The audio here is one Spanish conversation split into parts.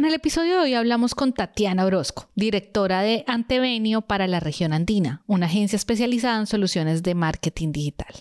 En el episodio de hoy hablamos con Tatiana Orozco, directora de Antevenio para la región andina, una agencia especializada en soluciones de marketing digital.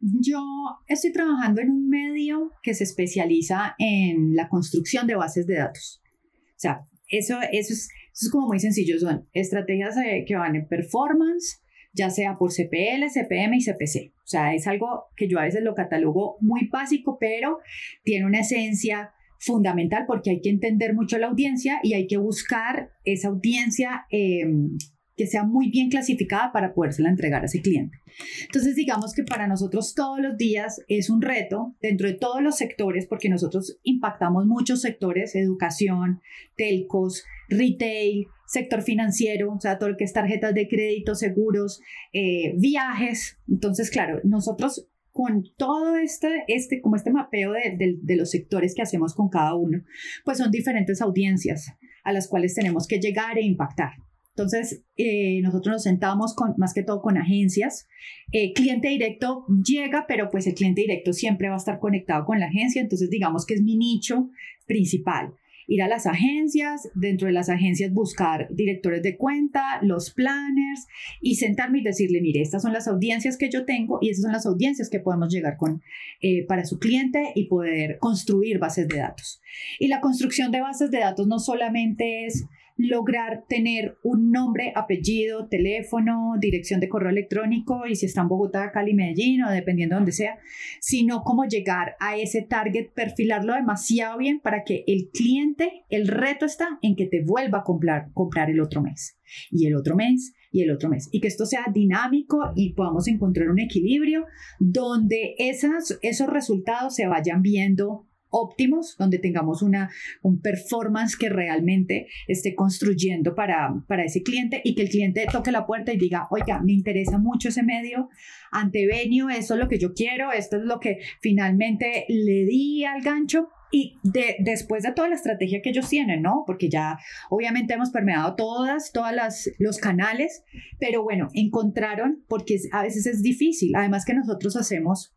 Yo estoy trabajando en un medio que se especializa en la construcción de bases de datos. O sea, eso, eso, es, eso es como muy sencillo. Son estrategias que van en performance, ya sea por CPL, CPM y CPC. O sea, es algo que yo a veces lo catalogo muy básico, pero tiene una esencia fundamental porque hay que entender mucho la audiencia y hay que buscar esa audiencia em, que sea muy bien clasificada para podérsela entregar a ese cliente. Entonces, digamos que para nosotros todos los días es un reto dentro de todos los sectores, porque nosotros impactamos muchos sectores, educación, telcos, retail, sector financiero, o sea, todo lo que es tarjetas de crédito, seguros, eh, viajes. Entonces, claro, nosotros con todo este, este como este mapeo de, los sectores que hacemos con cada uno, pues son diferentes audiencias a las cuales tenemos que llegar e impactar. Entonces, eh, nosotros nos sentamos con, más que todo con agencias. Eh, cliente directo llega, pero pues el cliente directo siempre va a estar conectado con la agencia, entonces digamos que es mi nicho principal ir a las agencias, dentro de las agencias buscar directores de cuenta, los planners y sentarme y decirle, mire, estas son las audiencias que yo tengo y estas son las audiencias que podemos llegar con eh, para su cliente y poder construir bases de datos. Y la construcción de bases de datos no solamente es lograr tener un nombre, apellido, teléfono, dirección de correo electrónico y si está en Bogotá, Cali, Medellín o dependiendo de donde sea, sino cómo llegar a ese target, perfilarlo demasiado bien para que el cliente, el reto está en que te vuelva a comprar, comprar el otro mes y el otro mes y el otro mes. Y que esto sea dinámico y podamos encontrar un equilibrio donde esas, esos resultados se vayan viendo óptimos, donde tengamos una, un performance que realmente esté construyendo para, para ese cliente y que el cliente toque la puerta y diga, oiga, me interesa mucho ese medio, antevenio, eso es lo que yo quiero, esto es lo que finalmente le di al gancho. Y de, después de toda la estrategia que ellos tienen, ¿no? Porque ya obviamente hemos permeado todas, todas las, los canales, pero bueno, encontraron, porque a veces es difícil, además que nosotros hacemos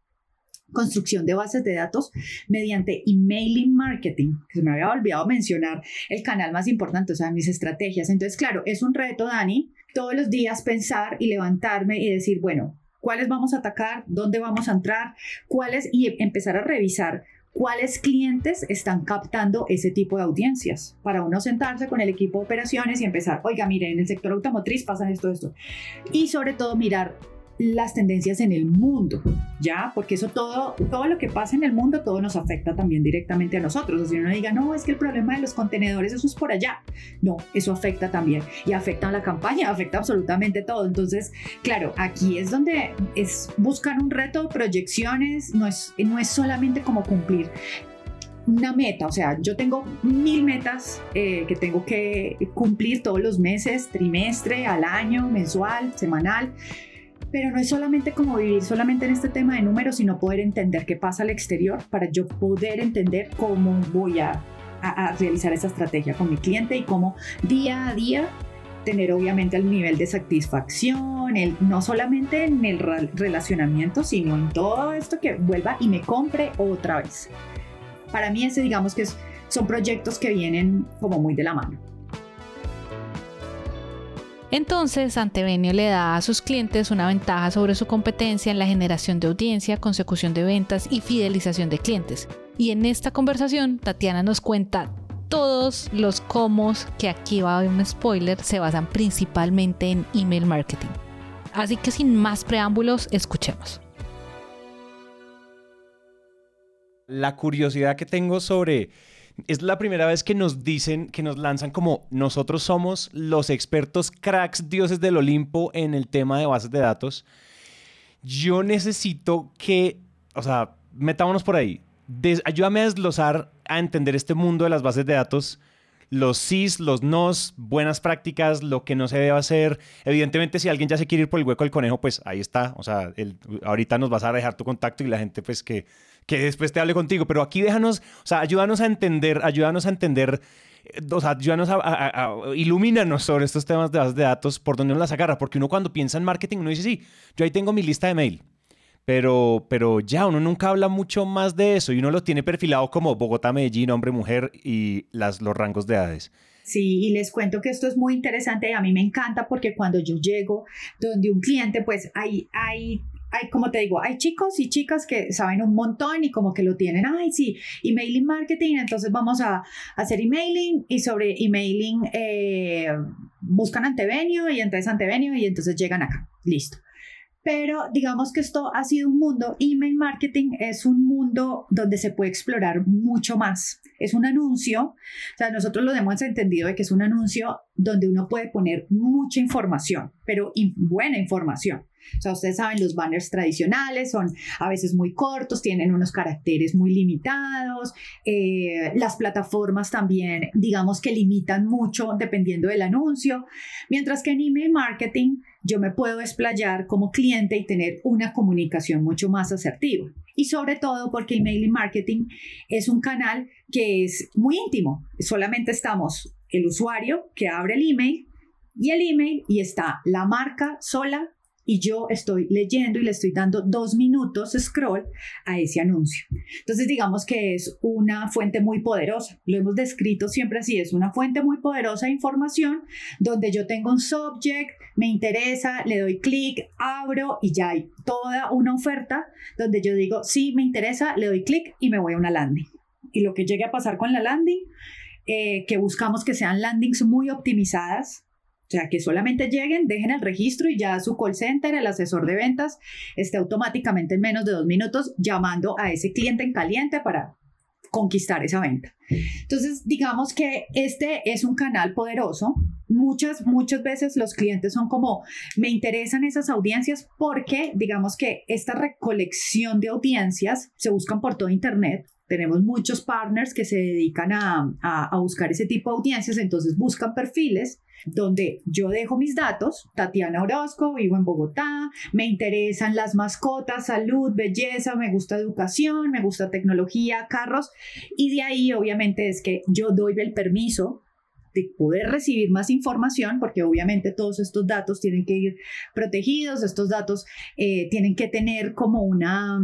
construcción de bases de datos mediante emailing marketing, que se me había olvidado mencionar el canal más importante, o sea, mis estrategias. Entonces, claro, es un reto, Dani, todos los días pensar y levantarme y decir, bueno, ¿cuáles vamos a atacar? ¿Dónde vamos a entrar? ¿Cuáles? Y empezar a revisar cuáles clientes están captando ese tipo de audiencias para uno sentarse con el equipo de operaciones y empezar, oiga, mire, en el sector automotriz pasa esto, esto. Y sobre todo mirar las tendencias en el mundo, ¿ya? Porque eso todo, todo lo que pasa en el mundo, todo nos afecta también directamente a nosotros. O uno diga, no, es que el problema de los contenedores, eso es por allá. No, eso afecta también. Y afecta a la campaña, afecta absolutamente todo. Entonces, claro, aquí es donde es buscar un reto, proyecciones, no es, no es solamente como cumplir una meta, o sea, yo tengo mil metas eh, que tengo que cumplir todos los meses, trimestre, al año, mensual, semanal, pero no es solamente como vivir solamente en este tema de números, sino poder entender qué pasa al exterior para yo poder entender cómo voy a, realizar esa estrategia con mi cliente y cómo día a día tener obviamente el nivel de satisfacción, el, no solamente en el relacionamiento, sino en todo esto que vuelva y me compre otra vez. Para mí ese digamos que son proyectos que vienen como muy de la mano. Entonces, Antevenio le da a sus clientes una ventaja sobre su competencia en la generación de audiencia, consecución de ventas y fidelización de clientes. Y en esta conversación, Tatiana nos cuenta todos los cómo que aquí va a haber un spoiler se basan principalmente en email marketing. Así que sin más preámbulos, escuchemos. La curiosidad que tengo sobre es la primera vez que nos dicen, que nos lanzan como nosotros somos los expertos cracks dioses del Olimpo en el tema de bases de datos. Yo necesito que, o sea, metámonos por ahí. ayúdame a desglosar, a entender este mundo de las bases de datos. los sís, los nos, buenas prácticas, lo que no se debe hacer. Evidentemente, si alguien ya se quiere ir por el hueco del conejo, pues ahí está. O sea, ahorita nos vas a dejar tu contacto y la gente, pues que, que después te hable contigo. Pero aquí déjanos, o sea, ayúdanos a entender, ayúdanos a entender eh, o sea, ayúdanos a, a, ilumínanos sobre estos temas de de datos, por donde uno las agarra, porque uno cuando piensa en marketing, uno dice, sí, yo ahí tengo mi lista de mail, pero, pero ya uno nunca habla mucho más de eso y uno lo tiene perfilado como Bogotá, Medellín, hombre, mujer y las, los rangos de edades. Sí, y les cuento que esto es muy interesante y a mí me encanta porque cuando yo llego donde un cliente, pues hay, hay hay, como te digo, hay chicos y chicas que saben un montón y como que lo tienen, ay, sí, emailing marketing, entonces vamos a, hacer emailing y sobre emailing eh, buscan Antevenio y entonces Antevenio y entonces llegan acá, listo. Pero digamos que esto ha sido un mundo, email marketing es un mundo donde se puede explorar mucho más. Es un anuncio, o sea, nosotros lo hemos entendido de que es un anuncio donde uno puede poner mucha información, pero buena información. O sea, ustedes saben, los banners tradicionales son a veces muy cortos, tienen unos caracteres muy limitados. Eh, las plataformas también, digamos que limitan mucho dependiendo del anuncio. Mientras que en email marketing yo me puedo desplayar como cliente y tener una comunicación mucho más asertiva. Y sobre todo porque email marketing es un canal que es muy íntimo. Solamente estamos el usuario que abre el email y el email y está la marca sola y yo estoy leyendo y le estoy dando dos minutos scroll a ese anuncio. Entonces digamos que es una fuente muy poderosa. Lo hemos descrito siempre así, es una fuente muy poderosa de información donde yo tengo un subject, me interesa, le doy clic, abro y ya hay toda una oferta donde yo digo, sí, me interesa, le doy clic y me voy a una landing. Y lo que llegue a pasar con la landing, eh, que buscamos que sean landings muy optimizadas, o sea, que solamente lleguen, dejen el registro y ya su call center, el asesor de ventas, esté automáticamente en menos de dos minutos llamando a ese cliente en caliente para conquistar esa venta. Entonces, digamos que este es un canal poderoso. Muchas, muchas veces los clientes son como, me interesan esas audiencias porque, digamos que esta recolección de audiencias se buscan por todo Internet. Tenemos muchos partners que se dedican a, a, a buscar ese tipo de audiencias, entonces buscan perfiles donde yo dejo mis datos, Tatiana Orozco, vivo en Bogotá, me interesan las mascotas, salud, belleza, me gusta educación, me gusta tecnología, carros, y de ahí obviamente es que yo doy el permiso de poder recibir más información, porque obviamente todos estos datos tienen que ir protegidos, estos datos eh, tienen que tener como una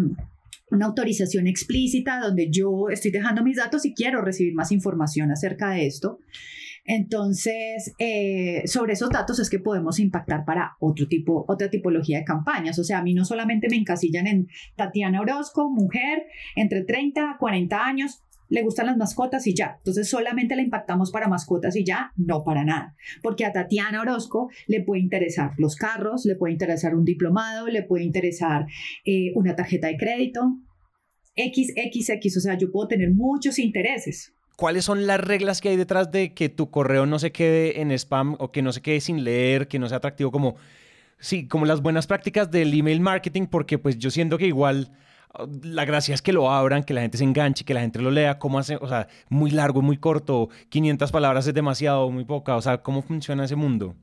una autorización explícita donde yo estoy dejando mis datos y quiero recibir más información acerca de esto. Entonces, eh, sobre esos datos es que podemos impactar para otro tipo, otra tipología de campañas. O sea, a mí no solamente me encasillan en Tatiana Orozco, mujer, entre 30 a 40 años, le gustan las mascotas y ya. Entonces solamente la impactamos para mascotas y ya, no para nada. Porque a Tatiana Orozco le puede interesar los carros, le puede interesar un diplomado, le puede interesar eh, una tarjeta de crédito, XXX, o sea, yo puedo tener muchos intereses. ¿Cuáles son las reglas que hay detrás de que tu correo no se quede en spam o que no se quede sin leer, que no sea atractivo como, sí, como las buenas prácticas del email marketing? Porque pues yo siento que igual la gracia es que lo abran, que la gente se enganche, que la gente lo lea, cómo hace, o sea, muy largo, muy corto, 500 palabras es demasiado, muy poca, o sea, ¿cómo funciona ese mundo?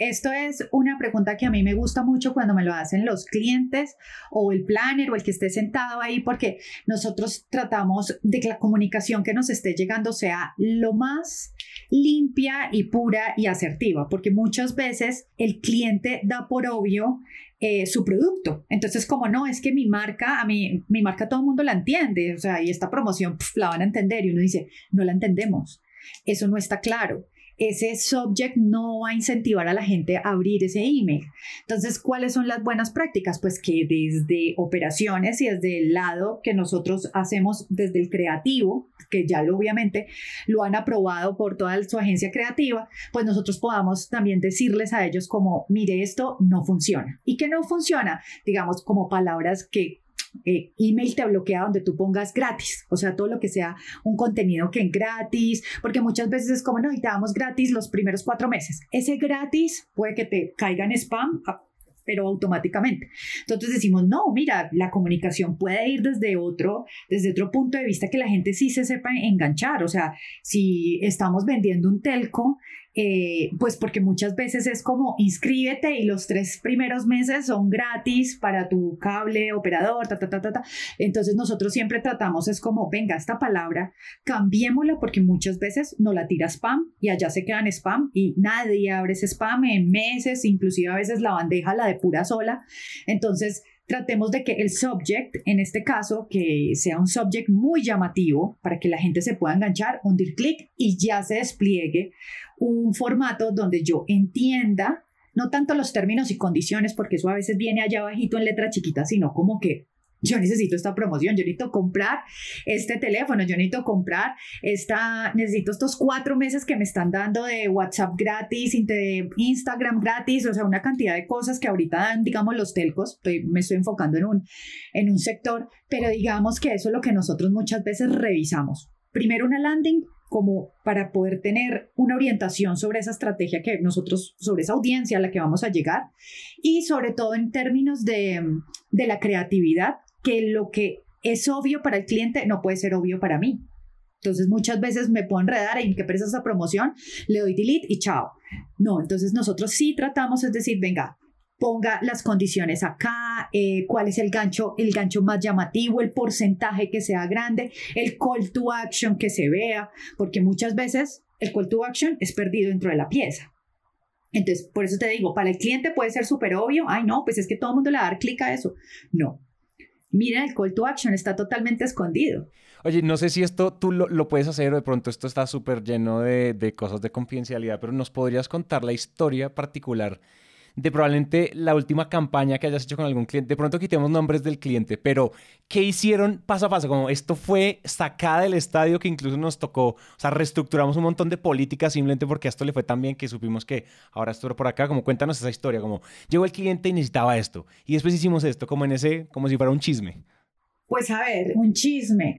Esto es una pregunta que a mí me gusta mucho cuando me lo hacen los clientes o el planner o el que esté sentado ahí, porque nosotros tratamos de que la comunicación que nos esté llegando sea lo más limpia y pura y asertiva, porque muchas veces el cliente da por obvio eh, su producto. Entonces, como no, es que mi marca, a mí, mi marca todo el mundo la entiende, o sea, y esta promoción la van a entender y uno dice, no la entendemos. Eso no está claro ese subject no va a incentivar a la gente a abrir ese email. Entonces, ¿cuáles son las buenas prácticas? Pues que desde operaciones y desde el lado que nosotros hacemos desde el creativo, que ya lo, obviamente lo han aprobado por toda su agencia creativa, pues nosotros podamos también decirles a ellos como, mire, esto no funciona. ¿Y que no funciona? Digamos, como palabras que eh, email te bloquea donde tú pongas gratis, o sea, todo lo que sea un contenido que es gratis, porque muchas veces es como, no, y te damos gratis los primeros cuatro meses. Ese gratis puede que te caiga en spam, pero automáticamente. Entonces decimos, no, mira, la comunicación puede ir desde otro, desde otro punto de vista que la gente sí se sepa enganchar. O sea, si estamos vendiendo un telco, eh, pues porque muchas veces es como inscríbete y los tres primeros meses son gratis para tu cable operador, ta, ta, ta, ta, ta. Entonces nosotros siempre tratamos, es como, venga, esta palabra, cambiémosla porque muchas veces no la tira spam y allá se quedan spam y nadie abre ese spam en meses, inclusive a veces la bandeja la de pura sola. Entonces, tratemos de que el subject, en este caso, que sea un subject muy llamativo para que la gente se pueda enganchar, hundir clic y ya se despliegue un formato donde yo entienda no tanto los términos y condiciones, porque eso a veces viene allá abajito en letra chiquita, sino como que yo necesito esta promoción, yo necesito comprar este teléfono, yo necesito comprar esta, necesito estos cuatro meses que me están dando de WhatsApp gratis, Instagram gratis, o sea, una cantidad de cosas que ahorita dan, digamos, los telcos, me estoy enfocando en un, en un sector, pero digamos que eso es lo que nosotros muchas veces revisamos. Primero una landing, como para poder tener una orientación sobre esa estrategia que nosotros, sobre esa audiencia a la que vamos a llegar y sobre todo en términos de, de la creatividad, que lo que es obvio para el cliente no puede ser obvio para mí. Entonces muchas veces me puedo enredar en qué presa esa promoción, le doy delete y chao. No, entonces nosotros sí tratamos, es decir, venga, ponga las condiciones acá, eh, cuál es el gancho, el gancho más llamativo, el porcentaje que sea grande, el call to action que se vea, porque muchas veces el call to action es perdido dentro de la pieza. Entonces, por eso te digo, para el cliente puede ser súper obvio, ay no, pues es que todo el mundo le va a dar clic a eso. No, Mira, el call to action está totalmente escondido. Oye, no sé si esto tú lo, puedes hacer o de pronto esto está súper lleno de, de, cosas de confidencialidad, pero nos podrías contar la historia particular de probablemente la última campaña que hayas hecho con algún cliente. De pronto quitemos nombres del cliente, pero ¿qué hicieron paso a paso? Como esto fue sacada del estadio que incluso nos tocó, o sea, reestructuramos un montón de políticas simplemente porque a esto le fue tan bien que supimos que ahora esto por acá, como cuéntanos esa historia, como llegó el cliente y necesitaba esto y después hicimos esto, como en ese, como si fuera un chisme. Pues a ver, un chisme.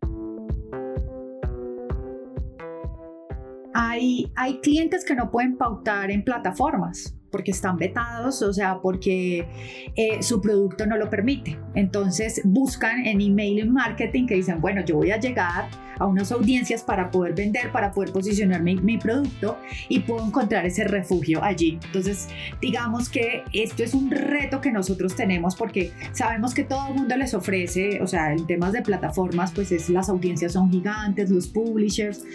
Hay, hay clientes que no pueden pautar en plataformas porque están vetados, o sea, porque eh, su producto no lo permite. Entonces buscan en email marketing que dicen, bueno, yo voy a llegar a unas audiencias para poder vender, para poder posicionar mi, mi, producto y puedo encontrar ese refugio allí. Entonces, digamos que esto es un reto que nosotros tenemos porque sabemos que todo el mundo les ofrece, o sea, en temas de plataformas, pues es, las audiencias son gigantes, los publishers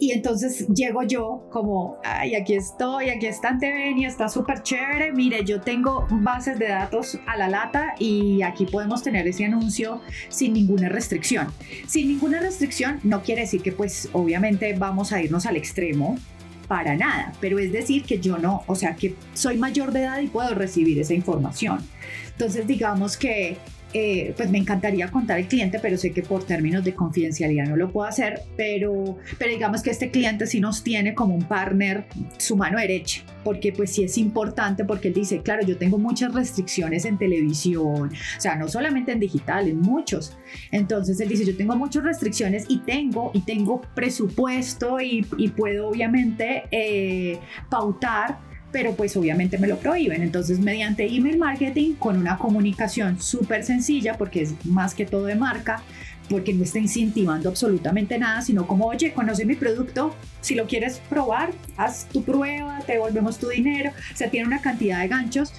y entonces llego yo como, ay, aquí estoy, aquí está Antevenia, está súper chévere. Mire, yo tengo bases de datos a la lata y aquí podemos tener ese anuncio sin ninguna restricción. Sin ninguna restricción no quiere decir que pues obviamente vamos a irnos al extremo para nada, pero es decir que yo no, o sea, que soy mayor de edad y puedo recibir esa información. Entonces digamos que eh, pues me encantaría contar al cliente, pero sé que por términos de confidencialidad no lo puedo hacer, pero, pero digamos que este cliente sí nos tiene como un partner su mano derecha, porque pues sí es importante, porque él dice, claro, yo tengo muchas restricciones en televisión, o sea, no solamente en digital, en muchos. Entonces él dice, yo tengo muchas restricciones y tengo, y tengo presupuesto y, y puedo obviamente eh, pautar pero pues obviamente me lo prohíben. Entonces, mediante email marketing, con una comunicación súper sencilla, porque es más que todo de marca, porque no está incentivando absolutamente nada, sino como, oye, conoce mi producto, si lo quieres probar, haz tu prueba, te devolvemos tu dinero, o sea, tiene una cantidad de ganchos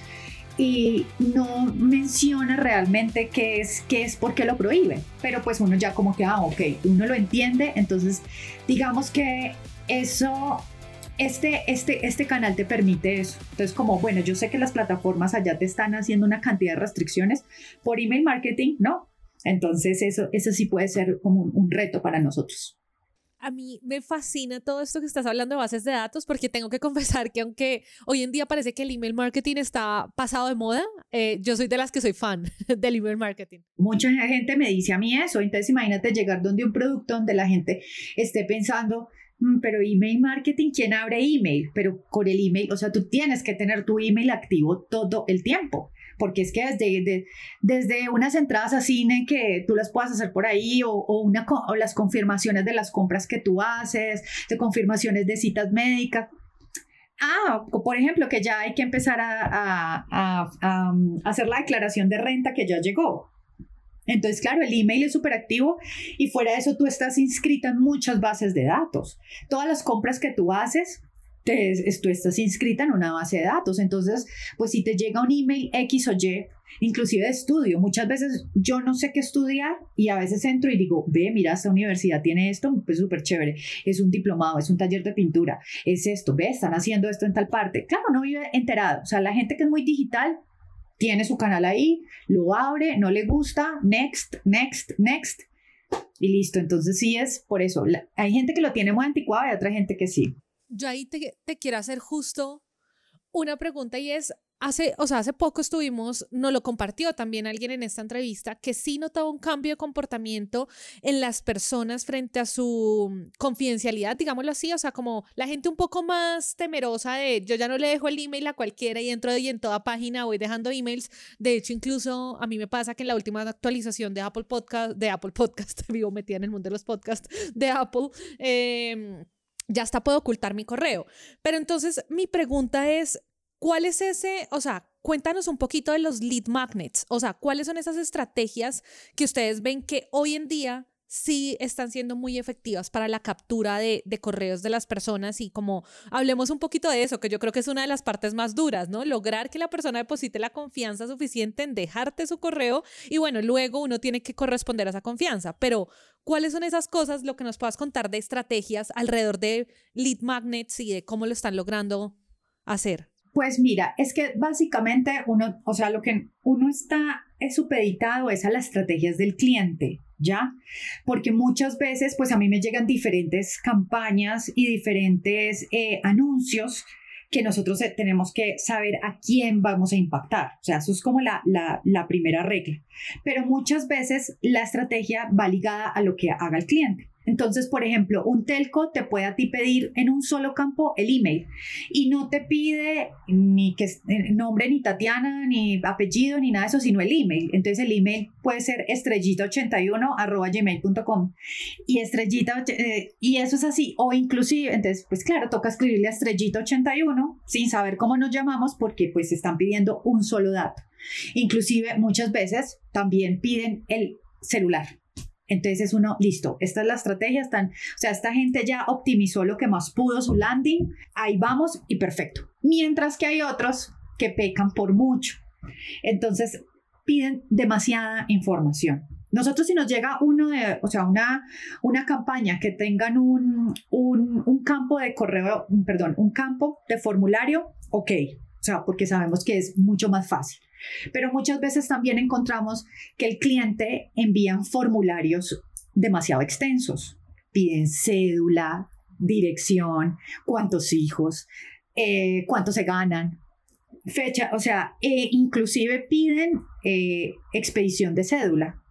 y no menciona realmente qué es, qué es, por qué lo prohíbe, pero pues uno ya como que, ah, ok, uno lo entiende, entonces digamos que eso este, este, este canal te permite eso. Entonces, como, bueno, yo sé que las plataformas allá te están haciendo una cantidad de restricciones por email marketing, ¿no? Entonces, eso, eso sí puede ser como un, reto para nosotros. A mí me fascina todo esto que estás hablando de bases de datos porque tengo que confesar que aunque hoy en día parece que el email marketing está pasado de moda, eh, yo soy de las que soy fan del email marketing. Mucha gente me dice a mí eso, entonces imagínate llegar donde un producto donde la gente esté pensando, pero email marketing, ¿quién abre email? Pero con el email, o sea, tú tienes que tener tu email activo todo el tiempo, porque es que desde, desde unas entradas a cine que tú las puedas hacer por ahí, o, o, una, o las confirmaciones de las compras que tú haces, de confirmaciones de citas médicas, Ah, por ejemplo, que ya hay que empezar a, a, um, hacer la declaración de renta que ya llegó. Entonces, claro, el email es súper activo y fuera de eso tú estás inscrita en muchas bases de datos. Todas las compras que tú haces, te, tú estás inscrita en una base de datos. Entonces, pues si te llega un email X o Y, inclusive de estudio, muchas veces yo no sé qué estudiar y a veces entro y digo, ve, mira, esta universidad tiene esto, pues súper chévere, es un diplomado, es un taller de pintura, es esto, ve, están haciendo esto en tal parte. Claro, no vive enterado. O sea, la gente que es muy digital tiene su canal ahí, lo abre, no le gusta, next, next, next, y listo. Entonces sí es por eso. hay gente que lo tiene muy anticuado y otra gente que sí. Yo ahí te, te quiero hacer justo una pregunta y es, Hace, o sea, hace poco estuvimos, nos lo compartió también alguien en esta entrevista, que sí notaba un cambio de comportamiento en las personas frente a su confidencialidad, digámoslo así, o sea, como la gente un poco más temerosa de yo ya no le dejo el email a cualquiera y entro y en toda página voy dejando emails. De hecho, incluso a mí me pasa que en la última actualización de Apple Podcast, de Apple Podcast, vivo metida en el mundo de los podcasts de Apple, eh, ya hasta puedo ocultar mi correo. Pero entonces mi pregunta es, ¿Cuál es ese, o sea, cuéntanos un poquito de los lead magnets, o sea, cuáles son esas estrategias que ustedes ven que hoy en día sí están siendo muy efectivas para la captura de, correos de las personas y como hablemos un poquito de eso, que yo creo que es una de las partes más duras, ¿no? Lograr que la persona deposite la confianza suficiente en dejarte su correo y bueno, luego uno tiene que corresponder a esa confianza, pero ¿cuáles son esas cosas, lo que nos puedas contar de estrategias alrededor de lead magnets y de cómo lo están logrando hacer? Pues mira, es que básicamente uno, o sea, lo que uno está supeditado es a las estrategias del cliente, ¿ya? Porque muchas veces, pues a mí me llegan diferentes campañas y diferentes eh, anuncios que nosotros eh, tenemos que saber a quién vamos a impactar. O sea, eso es como la, la primera regla. Pero muchas veces la estrategia va ligada a lo que haga el cliente. Entonces, por ejemplo, un telco te puede a ti pedir en un solo campo el email y no te pide ni eh, nombre, ni Tatiana, ni apellido, ni nada de eso, sino el email. Entonces, el email puede ser estrellita81 arroba gmail.com y estrellita, eh, y eso es así. O inclusive, entonces, pues claro, toca escribirle a estrellita81 sin saber cómo nos llamamos porque pues están pidiendo un solo dato. Inclusive, muchas veces también piden el celular. Entonces es uno, listo, esta es la estrategia, están, o sea, esta gente ya optimizó lo que más pudo su landing, ahí vamos y perfecto. Mientras que hay otros que pecan por mucho. Entonces piden demasiada información. Nosotros si nos llega uno de, o sea, una, una campaña que tengan un, un, un campo de correo, perdón, un campo de formulario, ok, o sea, porque sabemos que es mucho más fácil. Pero muchas veces también encontramos que el cliente envía formularios demasiado extensos. Piden cédula, dirección, cuántos hijos, eh, cuánto se ganan, fecha, o sea, e inclusive piden eh, expedición de cédula.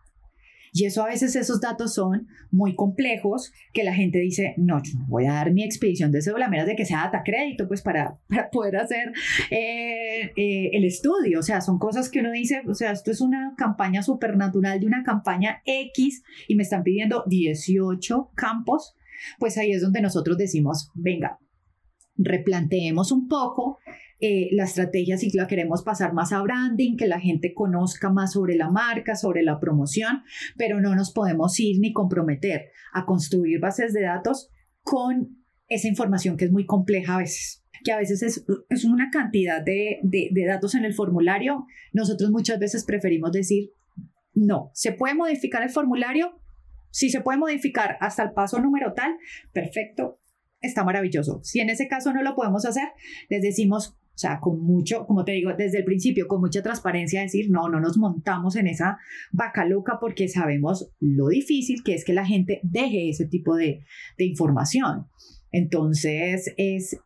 Y eso a veces esos datos son muy complejos que la gente dice, no, yo no voy a dar mi expedición de cédula, menos de que sea data crédito, pues para, poder hacer eh, eh, el estudio. O sea, son cosas que uno dice, o sea, esto es una campaña supernatural de una campaña X y me están pidiendo 18 campos. Pues ahí es donde nosotros decimos, venga, replanteemos un poco eh, la estrategia si la queremos pasar más a branding, que la gente conozca más sobre la marca, sobre la promoción, pero no nos podemos ir ni comprometer a construir bases de datos con esa información que es muy compleja a veces que a veces es, es una cantidad de, de, de datos en el formulario, nosotros muchas veces preferimos decir, no, ¿se puede modificar el formulario? Si se puede modificar hasta el paso número tal, perfecto, está maravilloso. Si en ese caso no lo podemos hacer, les decimos, o sea, con mucho, como te digo, desde el principio, con mucha transparencia, decir, no, no nos montamos en esa vaca loca porque sabemos lo difícil que es que la gente deje ese tipo de, de información. Entonces, es,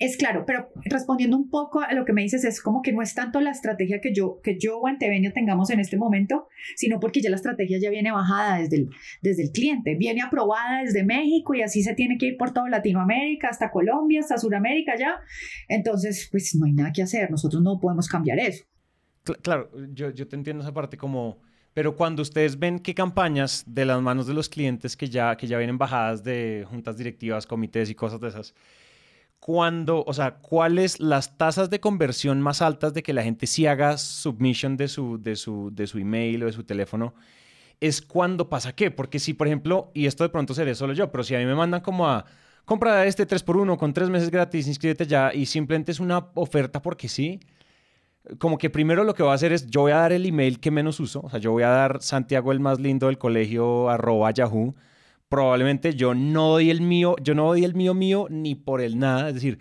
es claro, pero respondiendo un poco a lo que me dices, es como que no es tanto la estrategia que yo, que yo o Antevenio tengamos en este momento, sino porque ya la estrategia ya viene bajada desde el, desde el cliente, viene aprobada desde México y así se tiene que ir por toda Latinoamérica, hasta Colombia, hasta Sudamérica ya. Entonces, pues no hay nada que hacer, nosotros no podemos cambiar eso. Claro, yo, yo te entiendo esa parte como... Pero cuando ustedes ven qué campañas de las manos de los clientes que ya, que ya vienen bajadas de juntas directivas, comités y cosas de esas, cuando, o sea, cuáles las tasas de conversión más altas de que la gente sí haga submission de su, de su, de su email o de su teléfono, es cuando pasa qué. Porque si, por ejemplo, y esto de pronto seré solo yo, pero si a mí me mandan como a compra este 3x1 con 3 meses gratis, inscríbete ya y simplemente es una oferta porque sí, como que primero lo que voy a hacer es, yo voy a dar el email que menos uso, o sea, yo voy a dar Santiago el más lindo del colegio arroba yahoo, probablemente yo no doy el mío, yo no doy el mío mío ni por el nada, es decir,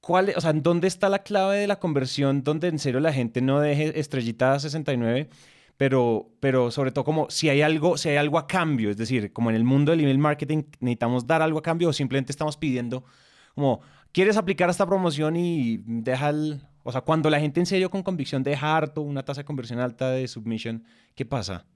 ¿cuál, o sea, ¿dónde está la clave de la conversión donde en serio la gente no deje estrellita 69? Pero, pero sobre todo como si hay algo, si hay algo a cambio, es decir, como en el mundo del email marketing necesitamos dar algo a cambio o simplemente estamos pidiendo como, ¿quieres aplicar esta promoción y deja el, o sea, cuando la gente en serio con convicción deja harto, una tasa de conversión alta de submission, ¿qué pasa?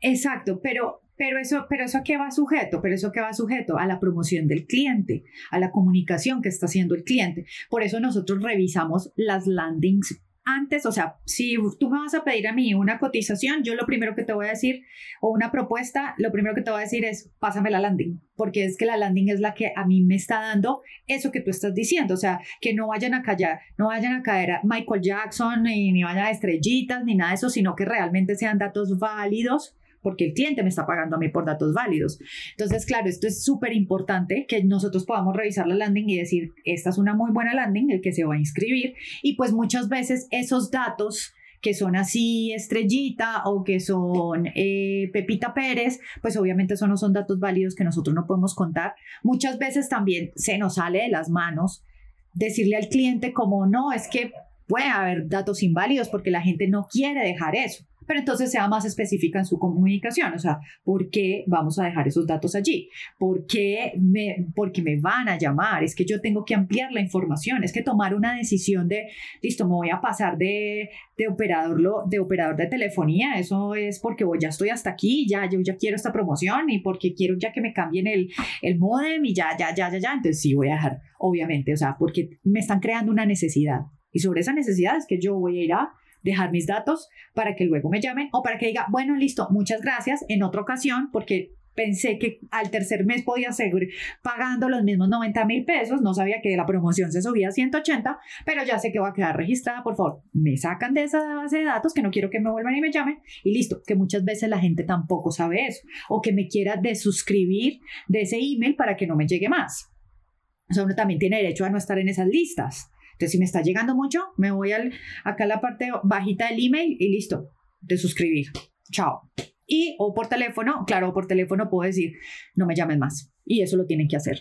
Exacto, pero pero eso, pero eso a qué va sujeto, pero eso qué va sujeto a la promoción del cliente, a la comunicación que está haciendo el cliente. Por eso nosotros revisamos las landings antes, o sea, si tú me vas a pedir a mí una cotización, yo lo primero que te voy a decir, o una propuesta, lo primero que te voy a decir es, pásame la landing, porque es que la landing es la que a mí me está dando eso que tú estás diciendo, o sea, que no vayan a callar, no vayan a caer a Michael Jackson, ni, ni vayan a estrellitas, ni nada de eso, sino que realmente sean datos válidos porque el cliente me está pagando a mí por datos válidos. Entonces, claro, esto es súper importante que nosotros podamos revisar la landing y decir, esta es una muy buena landing, el que se va a inscribir. Y pues muchas veces esos datos que son así estrellita o que son eh, Pepita Pérez, pues obviamente eso no son datos válidos que nosotros no podemos contar. Muchas veces también se nos sale de las manos decirle al cliente como no, es que puede haber datos inválidos porque la gente no quiere dejar eso pero entonces sea más específica en su comunicación, o sea, ¿por qué vamos a dejar esos datos allí? ¿Por qué me, porque me van a llamar? Es que yo tengo que ampliar la información, es que tomar una decisión de, listo, me voy a pasar de, de, operador, de operador de telefonía, eso es porque ya estoy hasta aquí, ya yo ya quiero esta promoción y porque quiero ya que me cambien el, el modem y ya, ya, ya, ya, ya, entonces sí voy a dejar, obviamente, o sea, porque me están creando una necesidad. Y sobre esa necesidad es que yo voy a ir a dejar mis datos para que luego me llamen o para que diga, bueno, listo, muchas gracias en otra ocasión porque pensé que al tercer mes podía seguir pagando los mismos 90 mil pesos, no sabía que la promoción se subía a 180, pero ya sé que va a quedar registrada, por favor, me sacan de esa base de datos que no quiero que me vuelvan y me llamen y listo, que muchas veces la gente tampoco sabe eso o que me quiera desuscribir de ese email para que no me llegue más. O uno también tiene derecho a no estar en esas listas. Entonces, si me está llegando mucho, me voy al, acá a la parte bajita del email y listo, de suscribir. Chao. Y o por teléfono, claro, por teléfono puedo decir, no me llamen más. Y eso lo tienen que hacer.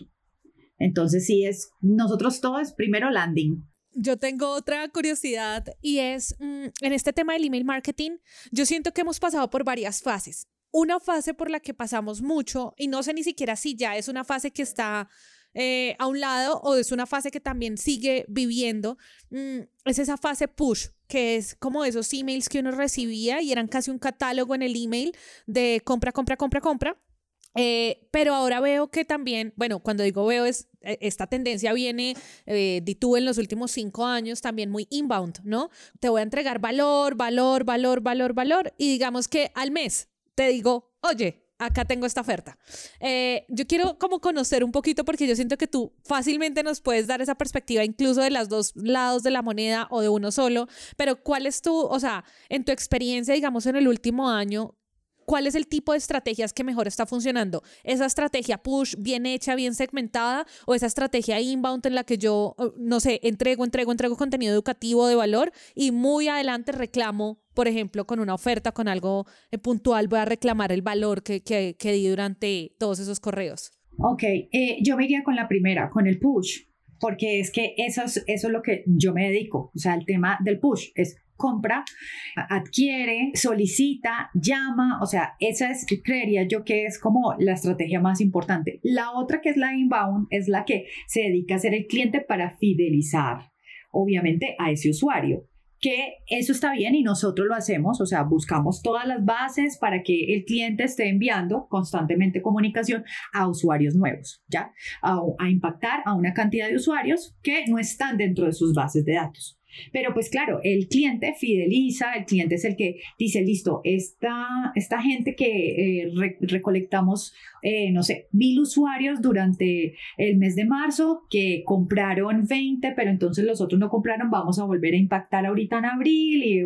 Entonces, sí es, nosotros todos, primero landing, yo tengo otra curiosidad y es, mm, en este tema del email marketing, yo siento que hemos pasado por varias fases. Una fase por la que pasamos mucho, y no sé ni siquiera si ya es una fase que está eh, a un lado o es una fase que también sigue viviendo, mm, es esa fase push, que es como esos emails que uno recibía y eran casi un catálogo en el email de compra, compra, compra, compra. Eh, pero ahora veo que también, bueno, cuando digo veo es, e, esta tendencia viene eh, de tú en los últimos cinco años también muy inbound, ¿no? Te voy a entregar valor, valor, valor, valor, valor y digamos que al mes te digo, oye, acá tengo esta oferta. Eh, yo quiero como conocer un poquito porque yo siento que tú fácilmente nos puedes dar esa perspectiva incluso de los dos lados de la moneda o de uno solo, pero ¿cuál es tu, o sea, en tu experiencia, digamos, en el último año, ¿Cuál es el tipo de estrategias que mejor está funcionando? ¿Esa estrategia push bien hecha, bien segmentada? ¿O esa estrategia inbound en la que yo, eh, no sé, entrego, entrego, entrego contenido educativo de valor y muy adelante reclamo por ejemplo, con una oferta, con algo eh, puntual, voy a reclamar el valor que, que, que di durante todos esos correos. Ok, eh, yo me iría con la primera, con el push, porque es que eso es, eso es lo que yo me dedico, o sea, el tema del push es compra, adquiere, solicita, llama, o sea, esa es, creería yo que es como la estrategia más importante. La otra que es la inbound es la que se dedica a ser el cliente para fidelizar, obviamente, a ese usuario que eso está bien y nosotros lo hacemos, o sea, buscamos todas las bases para que el cliente esté enviando constantemente comunicación a usuarios nuevos, ¿ya? A, a, impactar a una cantidad de usuarios que no están dentro de sus bases de datos. Pero pues claro, el cliente fideliza, el cliente es el que dice, listo, esta, esta gente que eh, recolectamos, eh, no sé, mil usuarios durante el mes de marzo que compraron 20, pero entonces los otros no compraron, vamos a volver a impactar ahorita en abril y,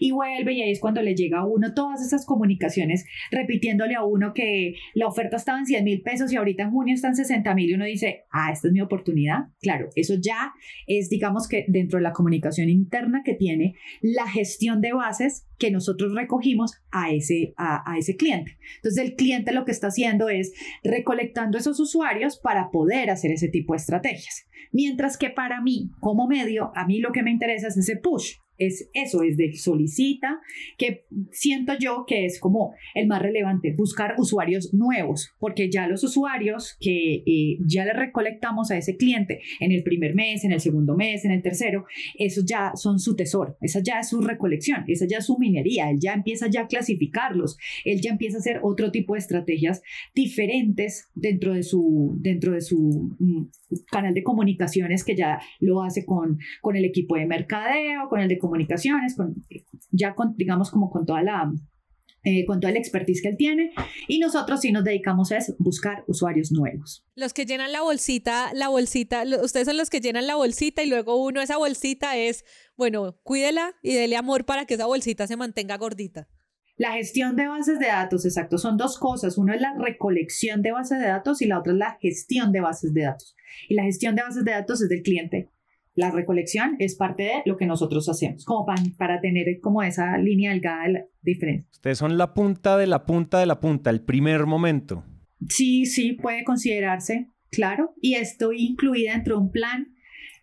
y vuelve y ahí es cuando le llega a uno todas esas comunicaciones repitiéndole a uno que la oferta estaba en 100 mil pesos y ahorita en junio están 60 mil y uno dice, ah, esta es mi oportunidad. Claro, eso ya es, digamos que dentro de la comunicación comunicación interna que tiene la gestión de bases que nosotros recogimos a ese, a, a, ese cliente. Entonces el cliente lo que está haciendo es recolectando esos usuarios para poder hacer ese tipo de estrategias. Mientras que para mí, como medio, a mí lo que me interesa es ese push es eso, es de solicita, que siento yo que es como el más relevante, buscar usuarios nuevos, porque ya los usuarios que eh, ya le recolectamos a ese cliente en el primer mes, en el segundo mes, en el tercero, esos ya son su tesoro, esa ya es su recolección, esa ya es su minería, él ya empieza ya a clasificarlos, él ya empieza a hacer otro tipo de estrategias diferentes dentro de su, dentro de su mm, canal de comunicaciones que ya lo hace con, con el equipo de mercadeo, con el de comunicaciones, con, ya con, digamos como con toda la... Eh, con toda la expertise que él tiene y nosotros sí nos dedicamos a buscar usuarios nuevos. Los que llenan la bolsita, la bolsita, ustedes son los que llenan la bolsita y luego uno esa bolsita es, bueno, cuídela y dele amor para que esa bolsita se mantenga gordita. La gestión de bases de datos, exacto, son dos cosas. Uno es la recolección de bases de datos y la otra es la gestión de bases de datos. Y la gestión de bases de datos es del cliente la recolección es parte de lo que nosotros hacemos, como para, tener como esa línea delgada de diferencia. Ustedes son la punta de la punta de la punta, el primer momento. Sí, sí, puede considerarse, claro. Y estoy incluida dentro de un plan,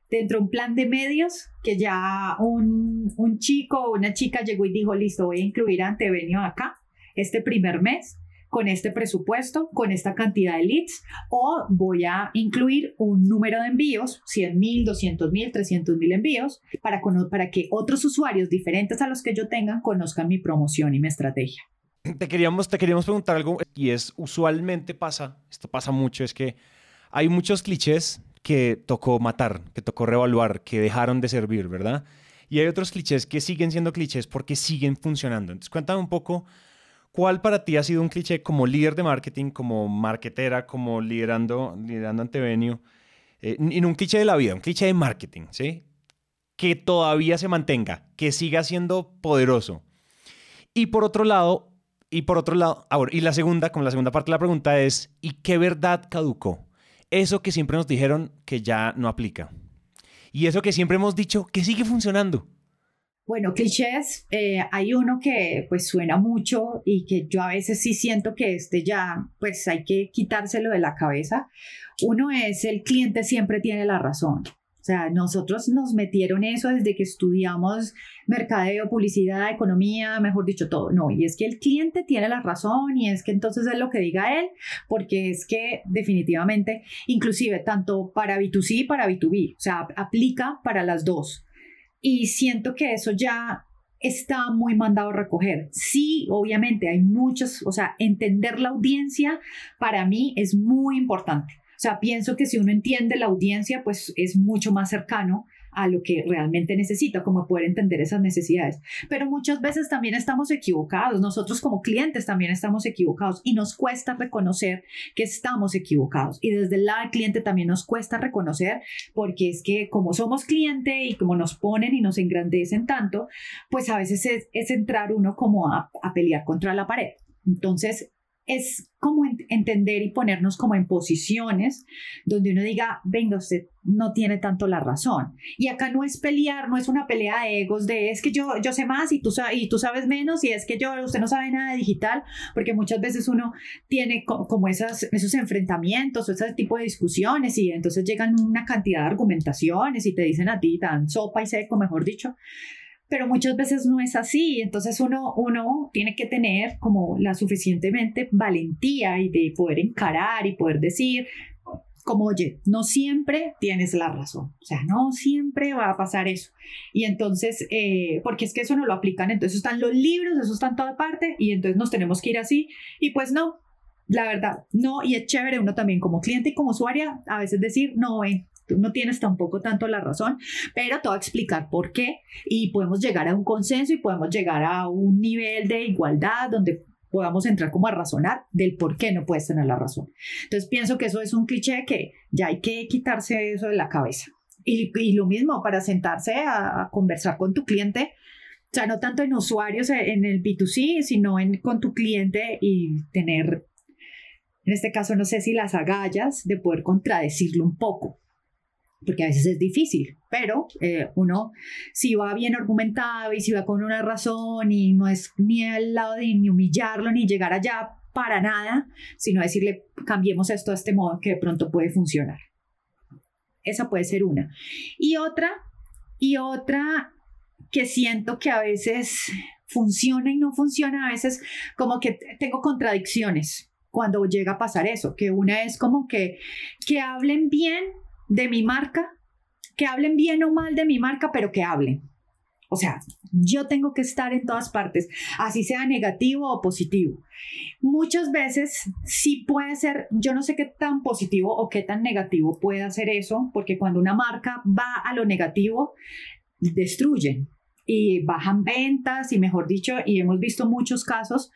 dentro de un plan de medios que ya un, un chico o una chica llegó y dijo, listo, voy a incluir a Antevenio acá este primer mes con este presupuesto, con esta cantidad de leads, o voy a incluir un número de envíos, 100 mil, 200 mil, 300 mil envíos, para, para que otros usuarios diferentes a los que yo tenga conozcan mi promoción y mi estrategia. Te queríamos, te queríamos preguntar algo, y es, usualmente pasa, esto pasa mucho, es que hay muchos clichés que tocó matar, que tocó revaluar, que dejaron de servir, ¿verdad? Y hay otros clichés que siguen siendo clichés porque siguen funcionando. Entonces, cuéntame un poco ¿Cuál para ti ha sido un cliché como líder de marketing, como marketera, como liderando, liderando Antevenio? Eh, en un cliché de la vida, un cliché de marketing, ¿sí? Que todavía se mantenga, que siga siendo poderoso. Y por otro lado, y por otro lado, ahora, y la segunda, como la segunda parte de la pregunta es, ¿y qué verdad caducó? Eso que siempre nos dijeron que ya no aplica. Y eso que siempre hemos dicho que sigue funcionando. Bueno, clichés, eh, hay uno que pues suena mucho y que yo a veces sí siento que este ya pues hay que quitárselo de la cabeza. Uno es el cliente siempre tiene la razón. O sea, nosotros nos metieron eso desde que estudiamos mercadeo, publicidad, economía, mejor dicho, todo. No, y es que el cliente tiene la razón y es que entonces es lo que diga él, porque es que definitivamente, inclusive tanto para B2C y para B2B, o sea, aplica para las dos. Y siento que eso ya está muy mandado a recoger. Sí, obviamente hay muchos, o sea, entender la audiencia para mí es muy importante. O sea, pienso que si uno entiende la audiencia, pues es mucho más cercano a lo que realmente necesita, como poder entender esas necesidades. Pero muchas veces también estamos equivocados, nosotros como clientes también estamos equivocados y nos cuesta reconocer que estamos equivocados. Y desde el lado del cliente también nos cuesta reconocer porque es que como somos cliente y como nos ponen y nos engrandecen tanto, pues a veces es, entrar uno como a, a pelear contra la pared. Entonces, es como entender y ponernos como en posiciones donde uno diga, venga, usted no tiene tanto la razón. Y acá no es pelear, no es una pelea de egos de es que yo, yo sé más y tú, y tú sabes menos y es que yo, usted no sabe nada de digital, porque muchas veces uno tiene como esas, esos enfrentamientos o ese tipo de discusiones y entonces llegan una cantidad de argumentaciones y te dicen a ti tan sopa y seco, mejor dicho pero muchas veces no es así. Entonces uno, uno tiene que tener como la suficientemente valentía y de poder encarar y poder decir, como, oye, no siempre tienes la razón, o sea, no siempre va a pasar eso. Y entonces, eh, porque es que eso no lo aplican, entonces están los libros, eso está en toda parte, y entonces nos tenemos que ir así, y pues no, la verdad, no, y es chévere uno también como cliente y como usuaria, a veces decir, no, ven, tú no tienes tampoco tanto la razón, pero te voy a explicar por qué y podemos llegar a un consenso y podemos llegar a un nivel de igualdad donde podamos entrar como a razonar del por qué no puedes tener la razón. Entonces pienso que eso es un cliché que ya hay que quitarse eso de la cabeza. Y, lo mismo para sentarse a, conversar con tu cliente, o sea, no tanto en usuarios en el B2C, sino con tu cliente y tener, en este caso, no sé si las agallas de poder contradecirlo un poco porque a veces es difícil, pero eh, uno si va bien argumentado y si va con una razón y no es ni al lado de humillarlo ni llegar allá para nada, sino decirle cambiemos esto de este modo que de pronto puede funcionar. Esa puede ser una. Y otra, y otra que siento que a veces funciona y no funciona, a veces como que tengo contradicciones cuando llega a pasar eso, que una es como que, que hablen bien de mi marca, que hablen bien o mal de mi marca, pero que hablen. O sea, yo tengo que estar en todas partes, así sea negativo o positivo. Muchas veces sí puede ser, yo no sé qué tan positivo o qué tan negativo puede hacer eso, porque cuando una marca va a lo negativo, destruyen y bajan ventas y mejor dicho, y hemos visto muchos casos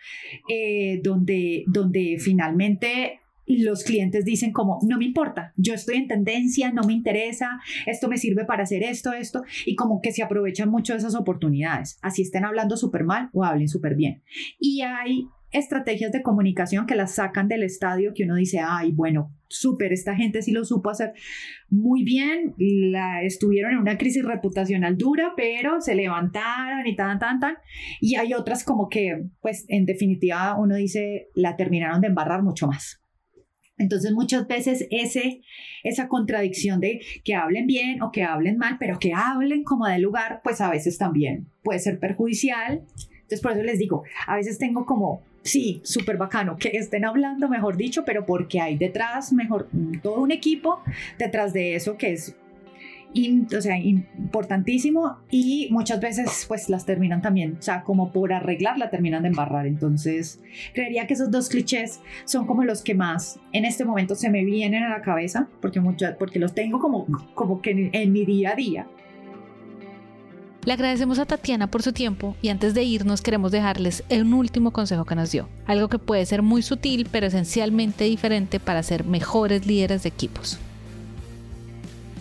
eh, donde, donde finalmente los clientes dicen como, no me importa, yo estoy en tendencia, no me interesa, esto me sirve para hacer esto, esto, y como que se aprovechan mucho de esas oportunidades, así estén hablando súper mal o hablen súper bien. Y hay estrategias de comunicación que las sacan del estadio que uno dice, ay, bueno, súper, esta gente sí lo supo hacer muy bien, la, estuvieron en una crisis reputacional dura, pero se levantaron y tan, tan, tan, y hay otras como que, pues, en definitiva, uno dice, la terminaron de embarrar mucho más. Entonces muchas veces ese, esa contradicción de que hablen bien o que hablen mal, pero que hablen como de lugar, pues a veces también puede ser perjudicial. Entonces por eso les digo, a veces tengo como, sí, súper bacano que estén hablando, mejor dicho, pero porque hay detrás, mejor, todo un equipo detrás de eso que es o sea, importantísimo y muchas veces pues las terminan también, o sea, como por arreglar la terminan de embarrar. Entonces, creería que esos dos clichés son como los que más en este momento se me vienen a la cabeza porque, porque los tengo como, como que en, en mi día a día. Le agradecemos a Tatiana por su tiempo y antes de irnos queremos dejarles un último consejo que nos dio, algo que puede ser muy sutil pero esencialmente diferente para ser mejores líderes de equipos.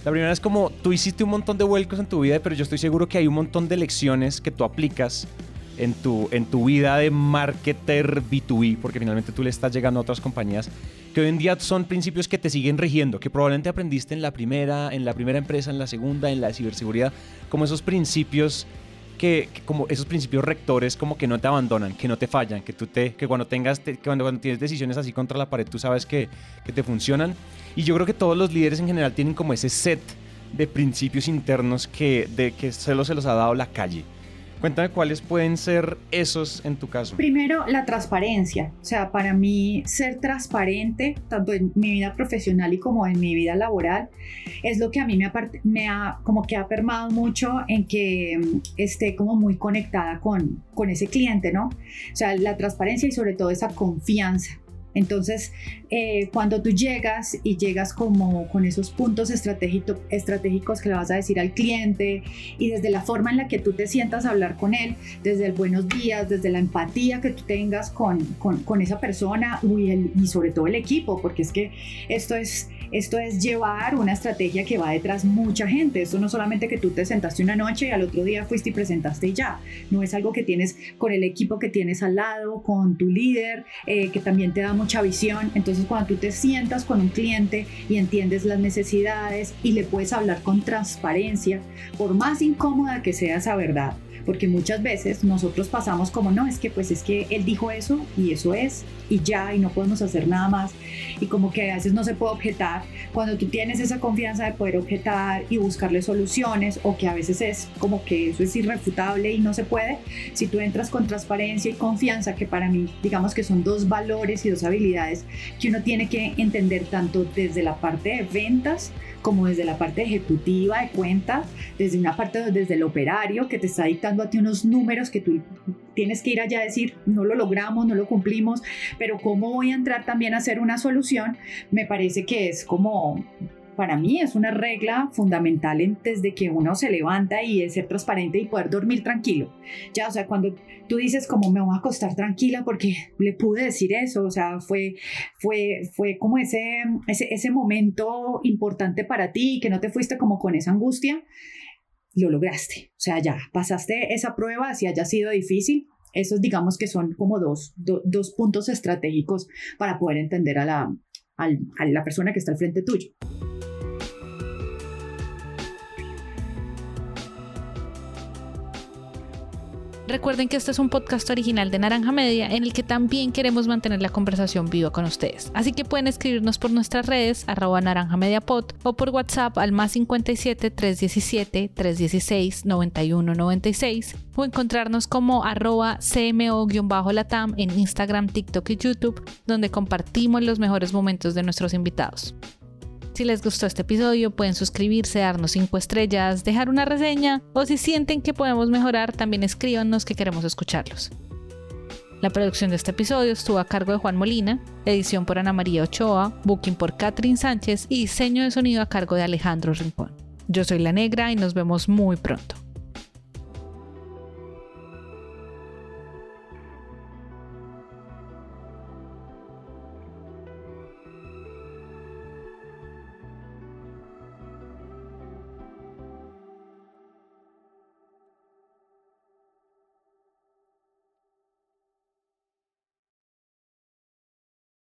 La primera es como tú hiciste un montón de vuelcos en tu vida, pero yo estoy seguro que hay un montón de lecciones que tú aplicas en tu, en tu vida de marketer B2B, porque finalmente tú le estás llegando a otras compañías, que hoy en día son principios que te siguen rigiendo, que probablemente aprendiste en la primera, en la primera empresa, en la segunda, en la ciberseguridad, como esos principios que, como esos principios rectores como que no te abandonan, que no te fallan, que tú te, que cuando tengas, que cuando, cuando, tienes decisiones así contra la pared, tú sabes que, que te funcionan. Y yo creo que todos los líderes en general tienen como ese set de principios internos que, de, que solo se los ha dado la calle. Cuéntame cuáles pueden ser esos en tu caso. Primero, la transparencia. O sea, para mí ser transparente, tanto en mi vida profesional y como en mi vida laboral, es lo que a mí me ha, como que ha permado mucho en que mm, esté como muy conectada con, con ese cliente, ¿no? O sea, la transparencia y sobre todo esa confianza. Entonces, eh, cuando tú llegas y llegas como con esos puntos estratégicos que le vas a decir al cliente y desde la forma en la que tú te sientas a hablar con él, desde el buenos días, desde la empatía que tú tengas con, con, esa persona y, y sobre todo el equipo, porque es que esto es esto es llevar una estrategia que va detrás mucha gente. Esto no solamente que tú te sentaste una noche y al otro día fuiste y presentaste y ya. No es algo que tienes con el equipo que tienes al lado, con tu líder, eh, que también te da mucha visión. Entonces cuando tú te sientas con un cliente y entiendes las necesidades y le puedes hablar con transparencia, por más incómoda que sea esa verdad, porque muchas veces nosotros pasamos como, no, es que pues es que él dijo eso y eso es y ya y no podemos hacer nada más y como que a veces no se puede objetar. Cuando tú tienes esa confianza de poder objetar y buscarle soluciones o que a veces es como que eso es irrefutable y no se puede, si tú entras con transparencia y confianza, que para mí digamos que son dos valores y dos habilidades que uno tiene que entender tanto desde la parte de ventas, como desde la parte ejecutiva de cuentas, desde una parte desde el operario que te está dictando a ti unos números que tú tienes que ir allá a decir, no lo logramos, no lo cumplimos, pero cómo voy a entrar también a hacer una solución, me parece que es como para mí es una regla fundamental desde que uno se levanta y es ser transparente y poder dormir tranquilo. Ya, o sea, cuando tú dices como me voy a acostar tranquila porque le pude decir eso, o sea, fue, fue, fue como ese, ese, ese momento importante para ti y que no te fuiste como con esa angustia, lo lograste. O sea, ya pasaste esa prueba, si haya sido difícil, esos digamos que son como dos, dos puntos estratégicos para poder entender a la, a la persona que está al frente tuyo. Recuerden que este es un podcast original de Naranja Media en el que también queremos mantener la conversación viva con ustedes. Así que pueden escribirnos por nuestras redes, arroba naranja media o por WhatsApp al más 57 317 316 9196 o encontrarnos como arroba cmo-latam en Instagram, TikTok y YouTube, donde compartimos los mejores momentos de nuestros invitados. Si les gustó este episodio, pueden suscribirse, darnos 5 estrellas, dejar una reseña o si sienten que podemos mejorar, también escríbanos que queremos escucharlos. La producción de este episodio estuvo a cargo de Juan Molina, edición por Ana María Ochoa, booking por Catherine Sánchez y diseño de sonido a cargo de Alejandro Rincón. Yo soy La Negra y nos vemos muy pronto.